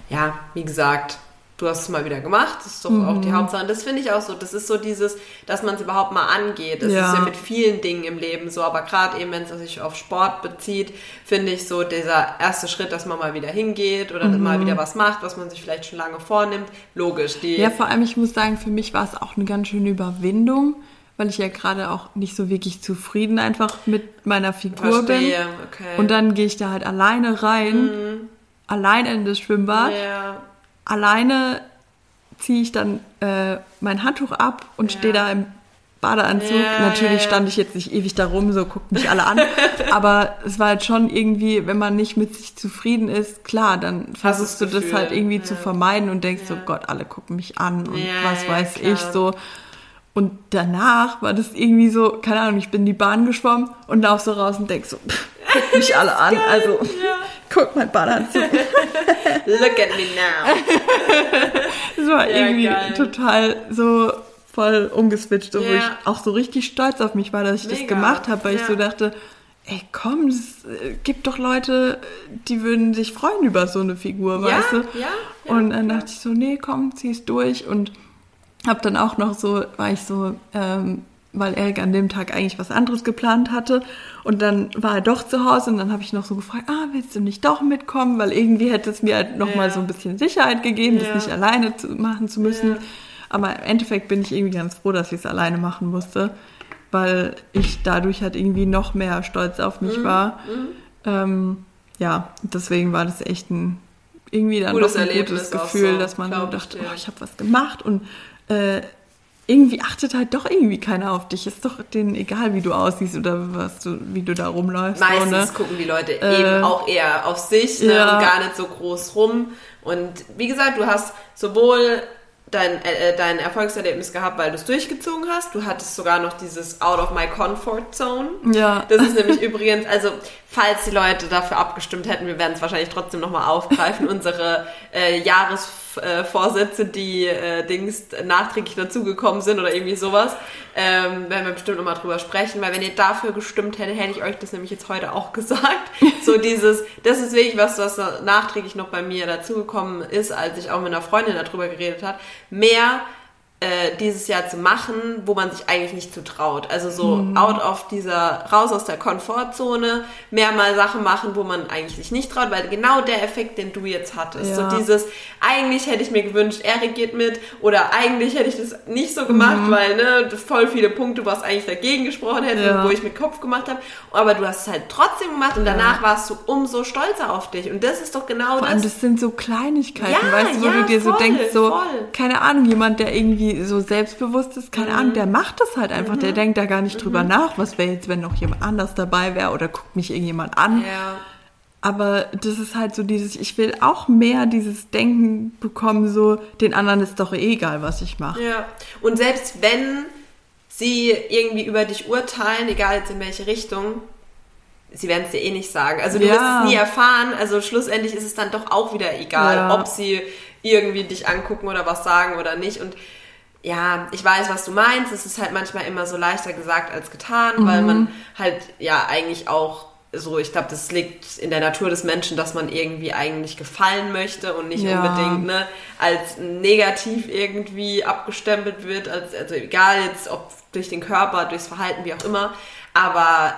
ja, wie gesagt, du hast es mal wieder gemacht, das ist doch mhm. auch die mhm. Hauptsache. Und das finde ich auch so, das ist so dieses, dass man es überhaupt mal angeht. Das ja. ist ja mit vielen Dingen im Leben so, aber gerade eben, wenn es sich auf Sport bezieht, finde ich so dieser erste Schritt, dass man mal wieder hingeht oder mhm. mal wieder was macht, was man sich vielleicht schon lange vornimmt, logisch. Die ja, vor allem, ich muss sagen, für mich war es auch eine ganz schöne Überwindung, weil ich ja gerade auch nicht so wirklich zufrieden einfach mit meiner Figur Verstehe. bin. Okay. Und dann gehe ich da halt alleine rein, mhm. allein in das Schwimmbad. Ja alleine ziehe ich dann äh, mein Handtuch ab und ja. stehe da im Badeanzug. Ja, Natürlich ja, stand ich jetzt nicht ewig da rum, so guckt mich alle an. aber es war halt schon irgendwie, wenn man nicht mit sich zufrieden ist, klar, dann versuchst du das halt irgendwie zu vermeiden und denkst so, Gott, alle gucken mich an und was weiß ich so. Und danach war das irgendwie so, keine Ahnung, ich bin in die Bahn geschwommen und lauf so raus und denk so, pff, guckt mich alle an. Also, guck mein Badeanzug. Look at me now. das war ja, irgendwie geil. total so voll umgeswitcht, ja. wo ich auch so richtig stolz auf mich war, dass ich Mega. das gemacht habe, weil ja. ich so dachte, ey komm, es äh, gibt doch Leute, die würden sich freuen über so eine Figur, weißt du? Ja, und dann dachte ich so, nee, komm, zieh's durch und hab dann auch noch so, war ich so, ähm, weil Erik an dem Tag eigentlich was anderes geplant hatte. Und dann war er doch zu Hause und dann habe ich noch so gefragt, ah, willst du nicht doch mitkommen? Weil irgendwie hätte es mir halt nochmal ja. so ein bisschen Sicherheit gegeben, ja. das nicht alleine zu, machen zu müssen. Ja. Aber im Endeffekt bin ich irgendwie ganz froh, dass ich es alleine machen musste, weil ich dadurch halt irgendwie noch mehr stolz auf mich mhm. war. Mhm. Ähm, ja, deswegen war das echt ein irgendwie dann gutes doch ein Erlebnis gutes Gefühl, so, dass man so dachte, oh, ich habe was gemacht und äh, irgendwie achtet halt doch irgendwie keiner auf dich. Ist doch denen egal, wie du aussiehst oder was du, wie du da rumläufst. Meistens so, ne? gucken die Leute äh, eben auch eher auf sich ne, ja. und gar nicht so groß rum. Und wie gesagt, du hast sowohl dein, äh, äh, dein Erfolgserlebnis gehabt, weil du es durchgezogen hast. Du hattest sogar noch dieses Out of my comfort zone. Ja. Das ist nämlich übrigens, also falls die Leute dafür abgestimmt hätten, wir werden es wahrscheinlich trotzdem nochmal aufgreifen, unsere äh, Jahresvorsätze, die äh, Dings nachträglich dazugekommen sind oder irgendwie sowas, ähm, werden wir bestimmt nochmal drüber sprechen, weil wenn ihr dafür gestimmt hättet, hätte ich euch das nämlich jetzt heute auch gesagt. so dieses, das ist wirklich was, was nachträglich noch bei mir dazugekommen ist, als ich auch mit einer Freundin darüber geredet habe. Mehr äh, dieses Jahr zu machen, wo man sich eigentlich nicht zutraut. Also so mhm. out of dieser, raus aus der Komfortzone, mehr mal Sachen machen, wo man eigentlich sich nicht traut, weil genau der Effekt, den du jetzt hattest, ja. so dieses, eigentlich hätte ich mir gewünscht, er geht mit oder eigentlich hätte ich das nicht so gemacht, mhm. weil ne, voll viele Punkte, was eigentlich dagegen gesprochen hätte, ja. wo ich mit Kopf gemacht habe, aber du hast es halt trotzdem gemacht und danach ja. warst du umso stolzer auf dich und das ist doch genau Vor das. Allem, das sind so Kleinigkeiten, weißt du, wo du dir voll, so denkst, so, voll. keine Ahnung, jemand, der irgendwie so selbstbewusst ist, keine mhm. Ahnung, der macht das halt einfach. Mhm. Der denkt da gar nicht drüber mhm. nach, was wäre jetzt, wenn noch jemand anders dabei wäre oder guckt mich irgendjemand an. Ja. Aber das ist halt so dieses, ich will auch mehr dieses Denken bekommen, so, den anderen ist doch eh egal, was ich mache. Ja. Und selbst wenn sie irgendwie über dich urteilen, egal jetzt in welche Richtung, sie werden es dir eh nicht sagen. Also du ja. wirst es nie erfahren. Also schlussendlich ist es dann doch auch wieder egal, ja. ob sie irgendwie dich angucken oder was sagen oder nicht. Und ja, ich weiß, was du meinst. Es ist halt manchmal immer so leichter gesagt als getan, mhm. weil man halt ja eigentlich auch so, ich glaube, das liegt in der Natur des Menschen, dass man irgendwie eigentlich gefallen möchte und nicht ja. unbedingt ne, als negativ irgendwie abgestempelt wird, als, also egal jetzt, ob durch den Körper, durchs Verhalten, wie auch immer, aber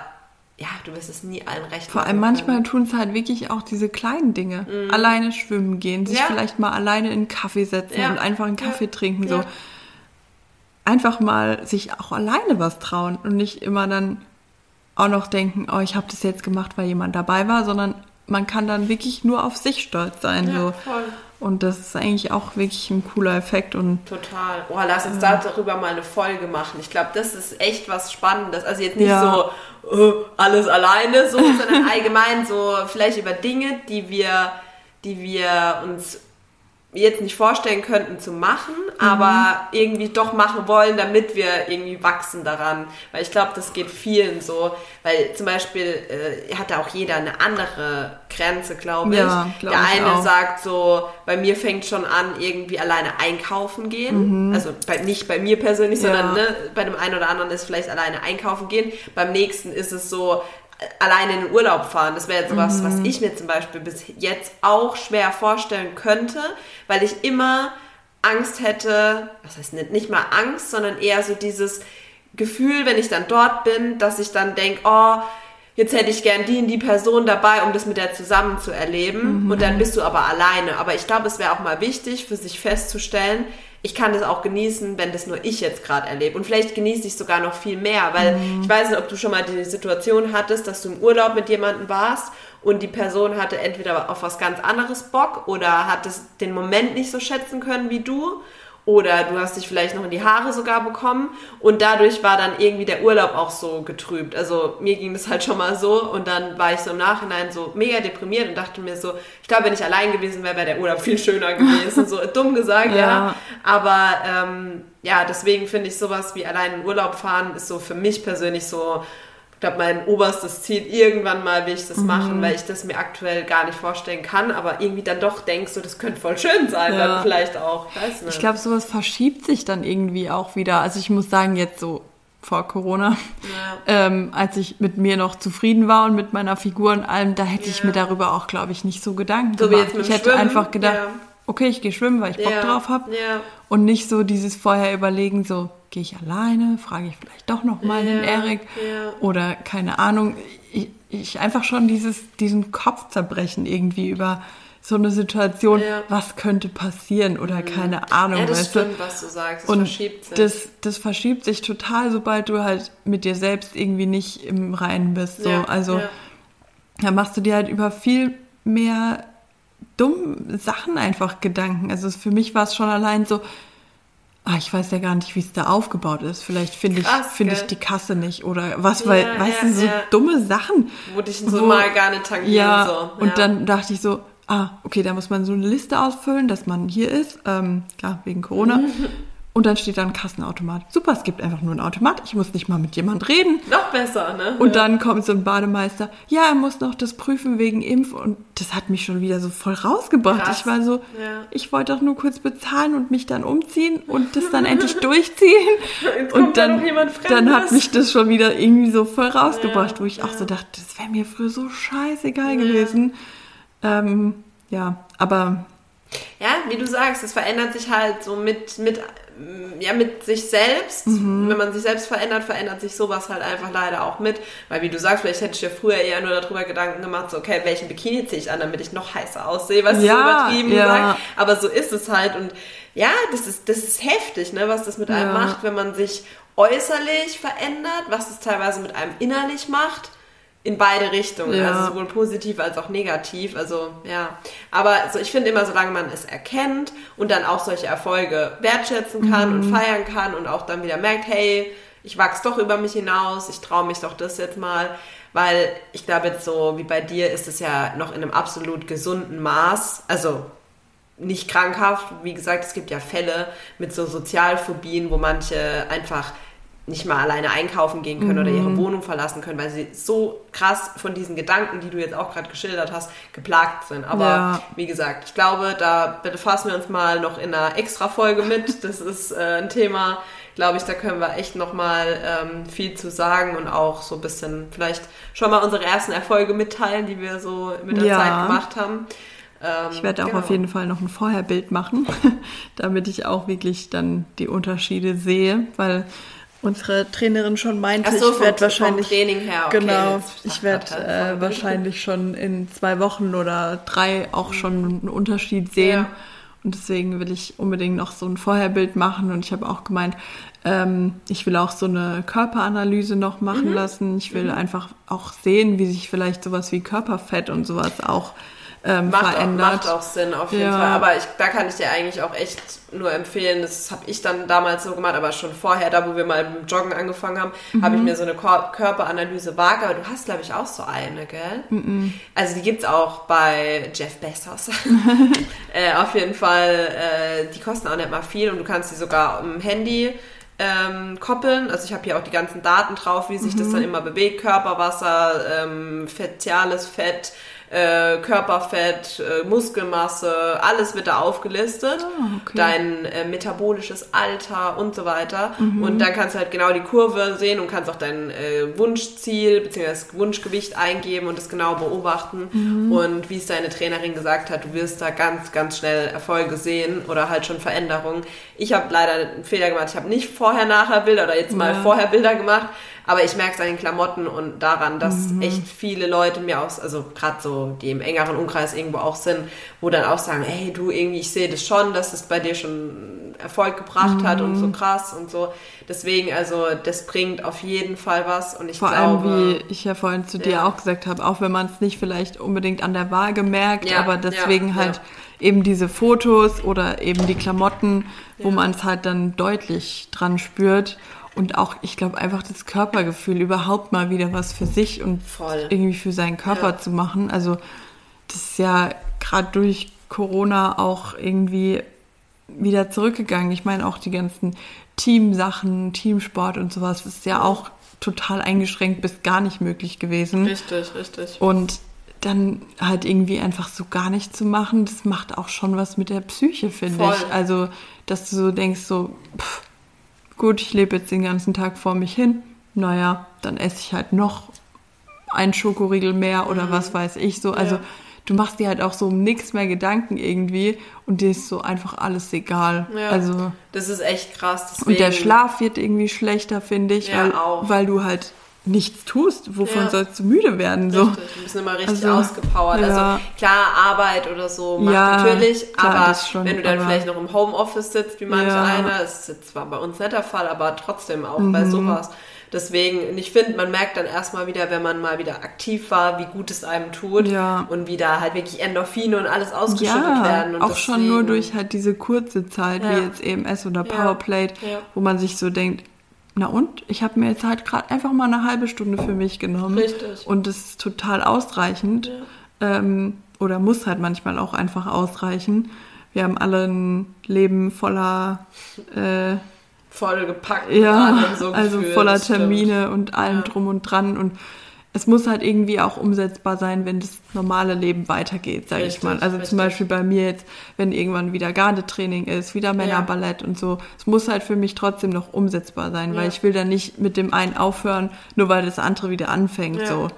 ja, du wirst es nie allen recht Vor allem manchmal tun es halt wirklich auch diese kleinen Dinge. Mhm. Alleine schwimmen gehen, sich ja. vielleicht mal alleine in einen Kaffee setzen ja. und einfach einen Kaffee trinken, so. Einfach mal sich auch alleine was trauen und nicht immer dann auch noch denken, oh, ich habe das jetzt gemacht, weil jemand dabei war, sondern man kann dann wirklich nur auf sich stolz sein. so. Voll. Und das ist eigentlich auch wirklich ein cooler Effekt. Und, Total. Oh, lass uns äh, darüber mal eine Folge machen. Ich glaube, das ist echt was Spannendes. Also jetzt nicht ja. so uh, alles alleine, so, sondern allgemein so vielleicht über Dinge, die wir, die wir uns jetzt nicht vorstellen könnten zu machen, mhm. aber irgendwie doch machen wollen, damit wir irgendwie wachsen daran. Weil ich glaube, das geht vielen so. Weil zum Beispiel äh, hat da auch jeder eine andere Grenze, glaube ich. Ja, glaub Der eine auch. sagt so, bei mir fängt schon an, irgendwie alleine einkaufen gehen. Mhm. Also bei, nicht bei mir persönlich, ja. sondern ne, bei dem einen oder anderen ist vielleicht alleine einkaufen gehen. Beim nächsten ist es so, alleine in den Urlaub fahren. Das wäre jetzt sowas, mhm. was ich mir zum Beispiel bis jetzt auch schwer vorstellen könnte, weil ich immer Angst hätte, was heißt nicht, nicht mal Angst, sondern eher so dieses Gefühl, wenn ich dann dort bin, dass ich dann denke, oh, jetzt hätte ich gern die und die Person dabei, um das mit der zusammen zu erleben. Mhm. Und dann bist du aber alleine. Aber ich glaube, es wäre auch mal wichtig, für sich festzustellen, ich kann das auch genießen, wenn das nur ich jetzt gerade erlebe. Und vielleicht genieße ich sogar noch viel mehr, weil mhm. ich weiß nicht, ob du schon mal die Situation hattest, dass du im Urlaub mit jemandem warst und die Person hatte entweder auf was ganz anderes Bock oder hat es den Moment nicht so schätzen können wie du oder du hast dich vielleicht noch in die Haare sogar bekommen und dadurch war dann irgendwie der Urlaub auch so getrübt. Also mir ging das halt schon mal so und dann war ich so im Nachhinein so mega deprimiert und dachte mir so, ich glaube, wenn ich allein gewesen wäre, wäre der Urlaub viel schöner gewesen. so dumm gesagt, ja. ja. Aber ähm, ja, deswegen finde ich sowas wie allein in Urlaub fahren ist so für mich persönlich so ich glaube, mein oberstes Ziel, irgendwann mal will ich das mhm. machen, weil ich das mir aktuell gar nicht vorstellen kann, aber irgendwie dann doch denkst so, das könnte voll schön sein, ja. dann vielleicht auch. Ich, ich glaube, sowas verschiebt sich dann irgendwie auch wieder. Also ich muss sagen, jetzt so vor Corona, ja. ähm, als ich mit mir noch zufrieden war und mit meiner Figur und allem, da hätte ja. ich mir darüber auch, glaube ich, nicht so Gedanken so gemacht. ich hätte Schwimmen. einfach gedacht, okay, ich gehe schwimmen, weil ich Bock drauf habe. Und nicht so dieses vorher überlegen, so, gehe ich alleine, frage ich vielleicht doch noch mal ja, den Erik ja. oder keine Ahnung. Ich, ich, einfach schon dieses, diesen Kopfzerbrechen irgendwie über so eine Situation, ja. was könnte passieren oder mhm. keine Ahnung. Ja, das stimmt, du? was du sagst. Das Und verschiebt sich. Das, das verschiebt sich total, sobald du halt mit dir selbst irgendwie nicht im Reinen bist. So. also da machst du dir halt über viel mehr dumme Sachen einfach Gedanken. Also für mich war es schon allein so, Ah, ich weiß ja gar nicht, wie es da aufgebaut ist. Vielleicht finde ich, find ich die Kasse nicht oder was, ja, weil, weißt ja, du, so ja. dumme Sachen. Wo dich so wo, mal gar nicht tangieren. Ja, so. und dann dachte ich so, ah, okay, da muss man so eine Liste ausfüllen, dass man hier ist. Ähm, klar, wegen Corona. Und dann steht da ein Kassenautomat. Super, es gibt einfach nur einen Automat. Ich muss nicht mal mit jemand reden. Noch besser, ne? Und ja. dann kommt so ein Bademeister. Ja, er muss noch das prüfen wegen Impf. Und das hat mich schon wieder so voll rausgebracht. Krass. Ich war so, ja. ich wollte doch nur kurz bezahlen und mich dann umziehen und das dann endlich durchziehen. und dann, dann hat mich das schon wieder irgendwie so voll rausgebracht, ja. wo ich auch so dachte, das wäre mir früher so scheißegal gewesen. Ähm, ja, aber ja, wie du sagst, es verändert sich halt so mit, mit ja, mit sich selbst. Mhm. Wenn man sich selbst verändert, verändert sich sowas halt einfach leider auch mit. Weil wie du sagst, vielleicht hätte ich ja früher eher nur darüber Gedanken gemacht, so, okay, welchen Bikini ziehe ich an, damit ich noch heißer aussehe, was ja, so übertrieben ja. gesagt. Aber so ist es halt. Und ja, das ist, das ist heftig, ne, was das mit einem ja. macht, wenn man sich äußerlich verändert, was es teilweise mit einem innerlich macht in beide Richtungen, ja. also sowohl positiv als auch negativ. Also ja, aber so, ich finde immer, solange man es erkennt und dann auch solche Erfolge wertschätzen kann mhm. und feiern kann und auch dann wieder merkt, hey, ich wachse doch über mich hinaus, ich traue mich doch das jetzt mal, weil ich glaube jetzt so wie bei dir ist es ja noch in einem absolut gesunden Maß, also nicht krankhaft. Wie gesagt, es gibt ja Fälle mit so Sozialphobien, wo manche einfach nicht mal alleine einkaufen gehen können mhm. oder ihre Wohnung verlassen können, weil sie so krass von diesen Gedanken, die du jetzt auch gerade geschildert hast, geplagt sind. Aber ja. wie gesagt, ich glaube, da befassen wir uns mal noch in einer extra Folge mit. Das ist äh, ein Thema, glaube ich, da können wir echt noch mal ähm, viel zu sagen und auch so ein bisschen vielleicht schon mal unsere ersten Erfolge mitteilen, die wir so mit der ja. Zeit gemacht haben. Ähm, ich werde auch genau. auf jeden Fall noch ein Vorherbild machen, damit ich auch wirklich dann die Unterschiede sehe, weil unsere Trainerin schon meinte, so, ich werde wahrscheinlich Training her, okay, genau, ich werde äh, wahrscheinlich schon in zwei Wochen oder drei auch schon einen Unterschied sehen. Ja. Und deswegen will ich unbedingt noch so ein Vorherbild machen. Und ich habe auch gemeint, ähm, ich will auch so eine Körperanalyse noch machen mhm. lassen. Ich will mhm. einfach auch sehen, wie sich vielleicht sowas wie Körperfett und sowas auch ähm, macht verändert. Auch, macht auch Sinn, auf jeden ja. Fall. Aber ich, da kann ich dir eigentlich auch echt nur empfehlen, das habe ich dann damals so gemacht, aber schon vorher, da wo wir mal mit Joggen angefangen haben, mhm. habe ich mir so eine Körperanalyse Waage, aber du hast, glaube ich, auch so eine, gell? Mhm. Also die gibt es auch bei Jeff Bezos. äh, auf jeden Fall, äh, die kosten auch nicht mal viel und du kannst die sogar im Handy ähm, koppeln. Also ich habe hier auch die ganzen Daten drauf, wie sich mhm. das dann immer bewegt, Körperwasser, ähm, fetiales Fett, äh, Körperfett, äh, Muskelmasse, alles wird da aufgelistet. Oh, okay. Dein äh, metabolisches Alter und so weiter. Mhm. Und dann kannst du halt genau die Kurve sehen und kannst auch dein äh, Wunschziel bzw. Wunschgewicht eingeben und das genau beobachten. Mhm. Und wie es deine Trainerin gesagt hat, du wirst da ganz, ganz schnell Erfolge sehen oder halt schon Veränderungen. Ich habe leider einen Fehler gemacht. Ich habe nicht vorher-nachher Bilder oder jetzt mal ja. vorher Bilder gemacht aber ich merke es an den Klamotten und daran, dass mhm. echt viele Leute mir aus, also gerade so, die im engeren Umkreis irgendwo auch sind, wo dann auch sagen, hey du, irgendwie, ich sehe das schon, dass es bei dir schon Erfolg gebracht mhm. hat und so mhm. krass und so. Deswegen, also das bringt auf jeden Fall was und ich Vor glaube... Vor allem, wie ich ja vorhin zu dir auch gesagt habe, auch wenn man es nicht vielleicht unbedingt an der Waage merkt, ja, aber deswegen ja, halt ja. eben diese Fotos oder eben die Klamotten, wo man es halt dann deutlich dran spürt. Und auch, ich glaube, einfach das Körpergefühl, überhaupt mal wieder was für sich und Voll. irgendwie für seinen Körper ja. zu machen. Also das ist ja gerade durch Corona auch irgendwie wieder zurückgegangen. Ich meine auch die ganzen Teamsachen, Teamsport und sowas ist ja auch total eingeschränkt bis gar nicht möglich gewesen. Richtig, richtig. Und dann halt irgendwie einfach so gar nicht zu machen, das macht auch schon was mit der Psyche, finde ich. Also, dass du so denkst, so, pff, gut, ich lebe jetzt den ganzen Tag vor mich hin, naja, dann esse ich halt noch einen Schokoriegel mehr oder mhm. was weiß ich so. Also ja. du machst dir halt auch so um nichts mehr Gedanken irgendwie und dir ist so einfach alles egal. Ja, also das ist echt krass. Deswegen. Und der Schlaf wird irgendwie schlechter, finde ich, ja, weil, auch. weil du halt nichts tust, wovon ja. sollst du müde werden? So. Richtig, du bist immer richtig also, ausgepowert. Ja. Also klar, Arbeit oder so macht ja, natürlich, klar, aber schon, wenn du dann vielleicht noch im Homeoffice sitzt, wie manch einer, ist jetzt zwar bei uns nicht der Fall, aber trotzdem auch mhm. bei sowas. Deswegen, ich finde, man merkt dann erstmal wieder, wenn man mal wieder aktiv war, wie gut es einem tut ja. und wie da halt wirklich Endorphine und alles ausgeschüttet ja, werden. Und auch deswegen, schon nur durch halt diese kurze Zeit, ja. wie jetzt EMS oder Powerplate, wo man sich so denkt, na und? Ich habe mir jetzt halt gerade einfach mal eine halbe Stunde für mich genommen. Richtig. Und das ist total ausreichend. Ja. Ähm, oder muss halt manchmal auch einfach ausreichen. Wir haben alle ein Leben voller äh, vollgepackt. Ja, so also voller Termine und allem ja. drum und dran. Und es muss halt irgendwie auch umsetzbar sein, wenn das normale Leben weitergeht, sage ich mal. Also richtig. zum Beispiel bei mir jetzt, wenn irgendwann wieder Gardetraining ist, wieder Männerballett ja. und so. Es muss halt für mich trotzdem noch umsetzbar sein, ja. weil ich will dann nicht mit dem einen aufhören, nur weil das andere wieder anfängt. Ja. So.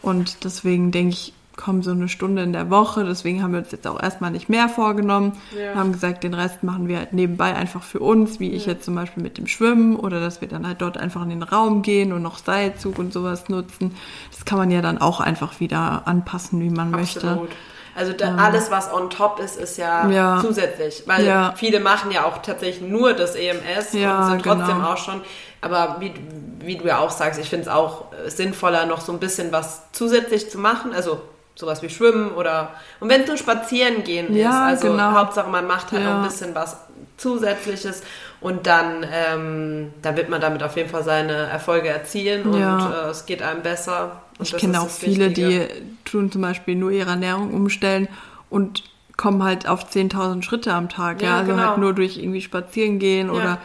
Und deswegen denke ich, kommen so eine Stunde in der Woche. Deswegen haben wir uns jetzt auch erstmal nicht mehr vorgenommen. Ja. Haben gesagt, den Rest machen wir halt nebenbei einfach für uns, wie ja. ich jetzt zum Beispiel mit dem Schwimmen oder dass wir dann halt dort einfach in den Raum gehen und noch Seilzug und sowas nutzen. Das kann man ja dann auch einfach wieder anpassen, wie man Absolut. möchte. Also da, ähm, alles, was on top ist, ist ja, ja. zusätzlich. Weil ja. viele machen ja auch tatsächlich nur das EMS ja, und sind trotzdem genau. auch schon. Aber wie, wie du ja auch sagst, ich finde es auch sinnvoller, noch so ein bisschen was zusätzlich zu machen. Also sowas wie Schwimmen oder und wenn es nur Spazieren gehen ja, ist, also genau. Hauptsache man macht halt ja. noch ein bisschen was Zusätzliches und dann ähm, da wird man damit auf jeden Fall seine Erfolge erzielen und ja. äh, es geht einem besser. Und ich kenne auch viele, Wichtige. die tun zum Beispiel nur ihre Ernährung umstellen und kommen halt auf 10.000 Schritte am Tag, ja, also halt genau. halt nur durch irgendwie spazieren gehen oder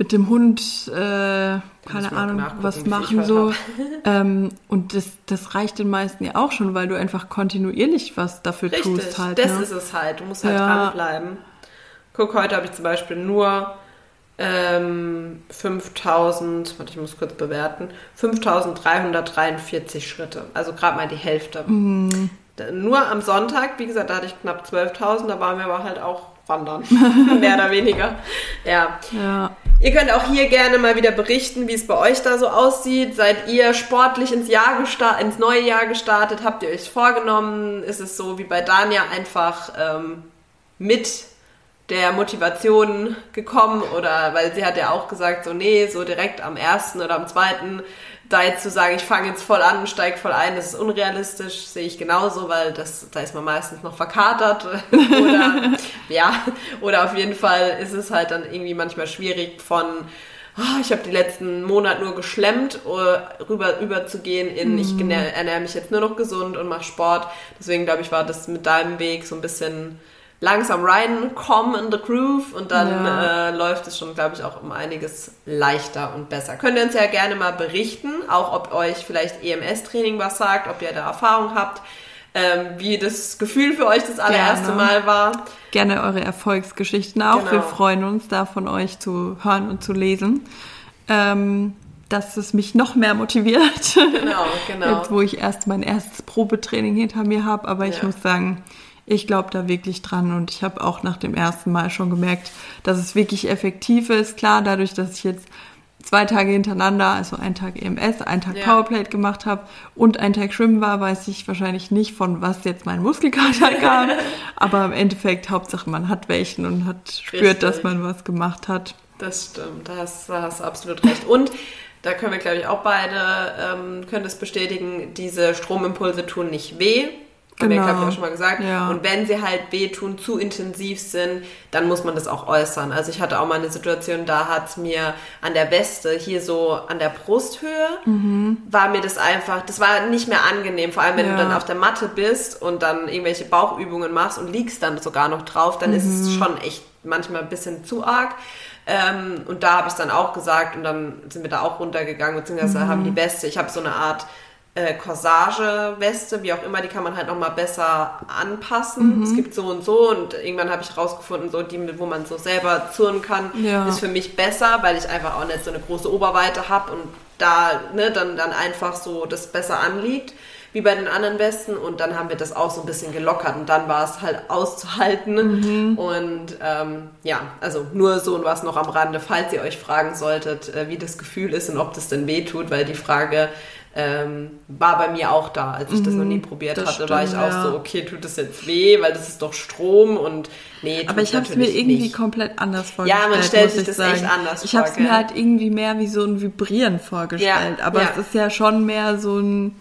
mit dem Hund, äh, keine Ahnung, was machen so. ähm, und das, das reicht den meisten ja auch schon, weil du einfach kontinuierlich was dafür Richtig, tust halt. Das ne? ist es halt. Du musst halt ja. dranbleiben. Guck, heute habe ich zum Beispiel nur ähm, 5000, warte, ich muss kurz bewerten, 5343 Schritte. Also gerade mal die Hälfte. Mhm. Nur am Sonntag, wie gesagt, da hatte ich knapp 12.000, da waren wir aber halt auch wandern. Mehr oder weniger. Ja. ja. Ihr könnt auch hier gerne mal wieder berichten, wie es bei euch da so aussieht. Seid ihr sportlich ins Jahr ins neue Jahr gestartet? Habt ihr euch vorgenommen? Ist es so wie bei Dania einfach ähm, mit der Motivation gekommen? Oder weil sie hat ja auch gesagt, so nee, so direkt am ersten oder am zweiten da jetzt zu sagen, ich fange jetzt voll an und steige voll ein, das ist unrealistisch, sehe ich genauso, weil das, da ist man meistens noch verkatert oder ja, oder auf jeden Fall ist es halt dann irgendwie manchmal schwierig von oh, ich habe die letzten Monate nur geschlemmt, uh, rüber überzugehen in, mm. ich mhm. ernähre mich jetzt nur noch gesund und mache Sport. Deswegen glaube ich, war das mit deinem Weg so ein bisschen langsam reinkommen in the groove und dann ja. äh, läuft es schon, glaube ich, auch um einiges leichter und besser. Könnt ihr uns ja gerne mal berichten, auch ob euch vielleicht EMS-Training was sagt, ob ihr da Erfahrung habt, ähm, wie das Gefühl für euch das allererste gerne. Mal war. Gerne eure Erfolgsgeschichten auch. Genau. Wir freuen uns da von euch zu hören und zu lesen. Ähm, dass es mich noch mehr motiviert. Genau, genau. Jetzt, wo ich erst mein erstes Probetraining hinter mir habe, aber ich ja. muss sagen, ich glaube da wirklich dran und ich habe auch nach dem ersten Mal schon gemerkt, dass es wirklich effektiv ist. Klar, dadurch, dass ich jetzt zwei Tage hintereinander, also einen Tag EMS, einen Tag ja. Powerplate gemacht habe und einen Tag Schwimmen war, weiß ich wahrscheinlich nicht, von was jetzt mein Muskelkater kam. Aber im Endeffekt, Hauptsache man hat welchen und hat spürt, Richtig. dass man was gemacht hat. Das stimmt, da hast, da hast du absolut recht. Und da können wir, glaube ich, auch beide, ähm, können das bestätigen, diese Stromimpulse tun nicht weh. Genau. Glaube ich, auch schon mal gesagt. Ja. Und wenn sie halt wehtun, zu intensiv sind, dann muss man das auch äußern. Also ich hatte auch mal eine Situation, da hat es mir an der Weste, hier so an der Brusthöhe, mhm. war mir das einfach, das war nicht mehr angenehm. Vor allem, wenn ja. du dann auf der Matte bist und dann irgendwelche Bauchübungen machst und liegst dann sogar noch drauf, dann mhm. ist es mhm. schon echt manchmal ein bisschen zu arg. Ähm, und da habe ich dann auch gesagt und dann sind wir da auch runtergegangen, beziehungsweise mhm. haben die Weste, ich habe so eine Art äh, Corsage-Weste, wie auch immer, die kann man halt nochmal besser anpassen. Mhm. Es gibt so und so und irgendwann habe ich rausgefunden, so die, wo man so selber zurren kann, ja. ist für mich besser, weil ich einfach auch nicht so eine große Oberweite habe und da ne, dann, dann einfach so das besser anliegt wie bei den anderen Westen und dann haben wir das auch so ein bisschen gelockert und dann war es halt auszuhalten mhm. und ähm, ja, also nur so und was noch am Rande, falls ihr euch fragen solltet, äh, wie das Gefühl ist und ob das denn weh tut, weil die Frage ähm, war bei mir auch da. Als ich das noch nie mhm, probiert das hatte, stimmt, war ich auch ja. so, okay, tut das jetzt weh, weil das ist doch Strom und nee, Aber ich habe es mir irgendwie nicht. komplett anders vorgestellt. Ja, man stellt sich das sagen. echt anders ich vor. Ich habe es mir halt irgendwie mehr wie so ein Vibrieren vorgestellt, ja, aber ja. es ist ja schon mehr so ein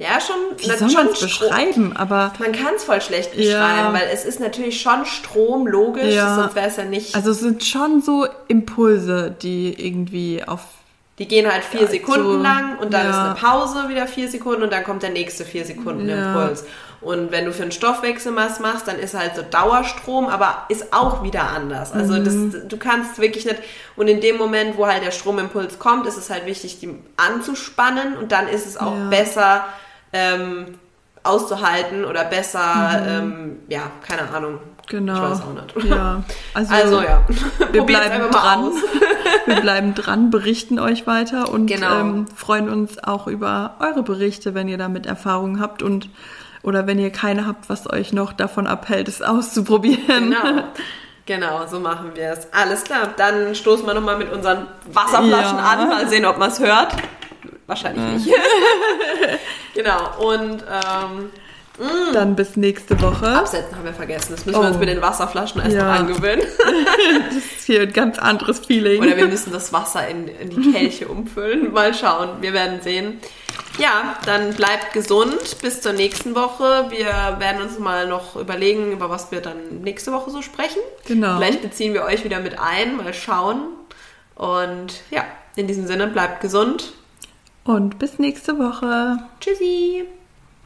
ja, schon. Wie soll man es beschreiben? Aber man kann es voll schlecht beschreiben, ja. weil es ist natürlich schon Strom, logisch, ja. sonst wäre es ja nicht. Also es sind schon so Impulse, die irgendwie auf die gehen halt vier ja, Sekunden so, lang und dann ja. ist eine Pause wieder vier Sekunden und dann kommt der nächste vier Sekunden ja. Impuls. Und wenn du für einen Stoffwechsel was machst, dann ist halt so Dauerstrom, aber ist auch wieder anders. Also mhm. das, du kannst wirklich nicht. Und in dem Moment, wo halt der Stromimpuls kommt, ist es halt wichtig, die anzuspannen und dann ist es auch besser ähm, auszuhalten oder besser, mhm. ähm, ja, keine Ahnung, Genau. Ich weiß auch nicht. Ja. Also, also ja. Wir bleiben dran. wir bleiben dran, berichten euch weiter und genau. ähm, freuen uns auch über eure Berichte, wenn ihr damit Erfahrungen habt und oder wenn ihr keine habt, was euch noch davon abhält, es auszuprobieren. Genau. Genau, so machen wir es. Alles klar, dann stoßen wir nochmal mit unseren Wasserflaschen ja. an, mal sehen, ob man es hört. Wahrscheinlich ja. nicht. genau, und ähm, Mm. Dann bis nächste Woche. Absetzen haben wir vergessen. Das müssen oh. wir uns mit den Wasserflaschen erst ja. angewöhnen. das ist hier ein ganz anderes Feeling. Oder wir müssen das Wasser in, in die Kelche umfüllen. Mal schauen. Wir werden sehen. Ja, dann bleibt gesund. Bis zur nächsten Woche. Wir werden uns mal noch überlegen, über was wir dann nächste Woche so sprechen. Genau. Vielleicht beziehen wir euch wieder mit ein. Mal schauen. Und ja, in diesem Sinne, bleibt gesund. Und bis nächste Woche. Tschüssi.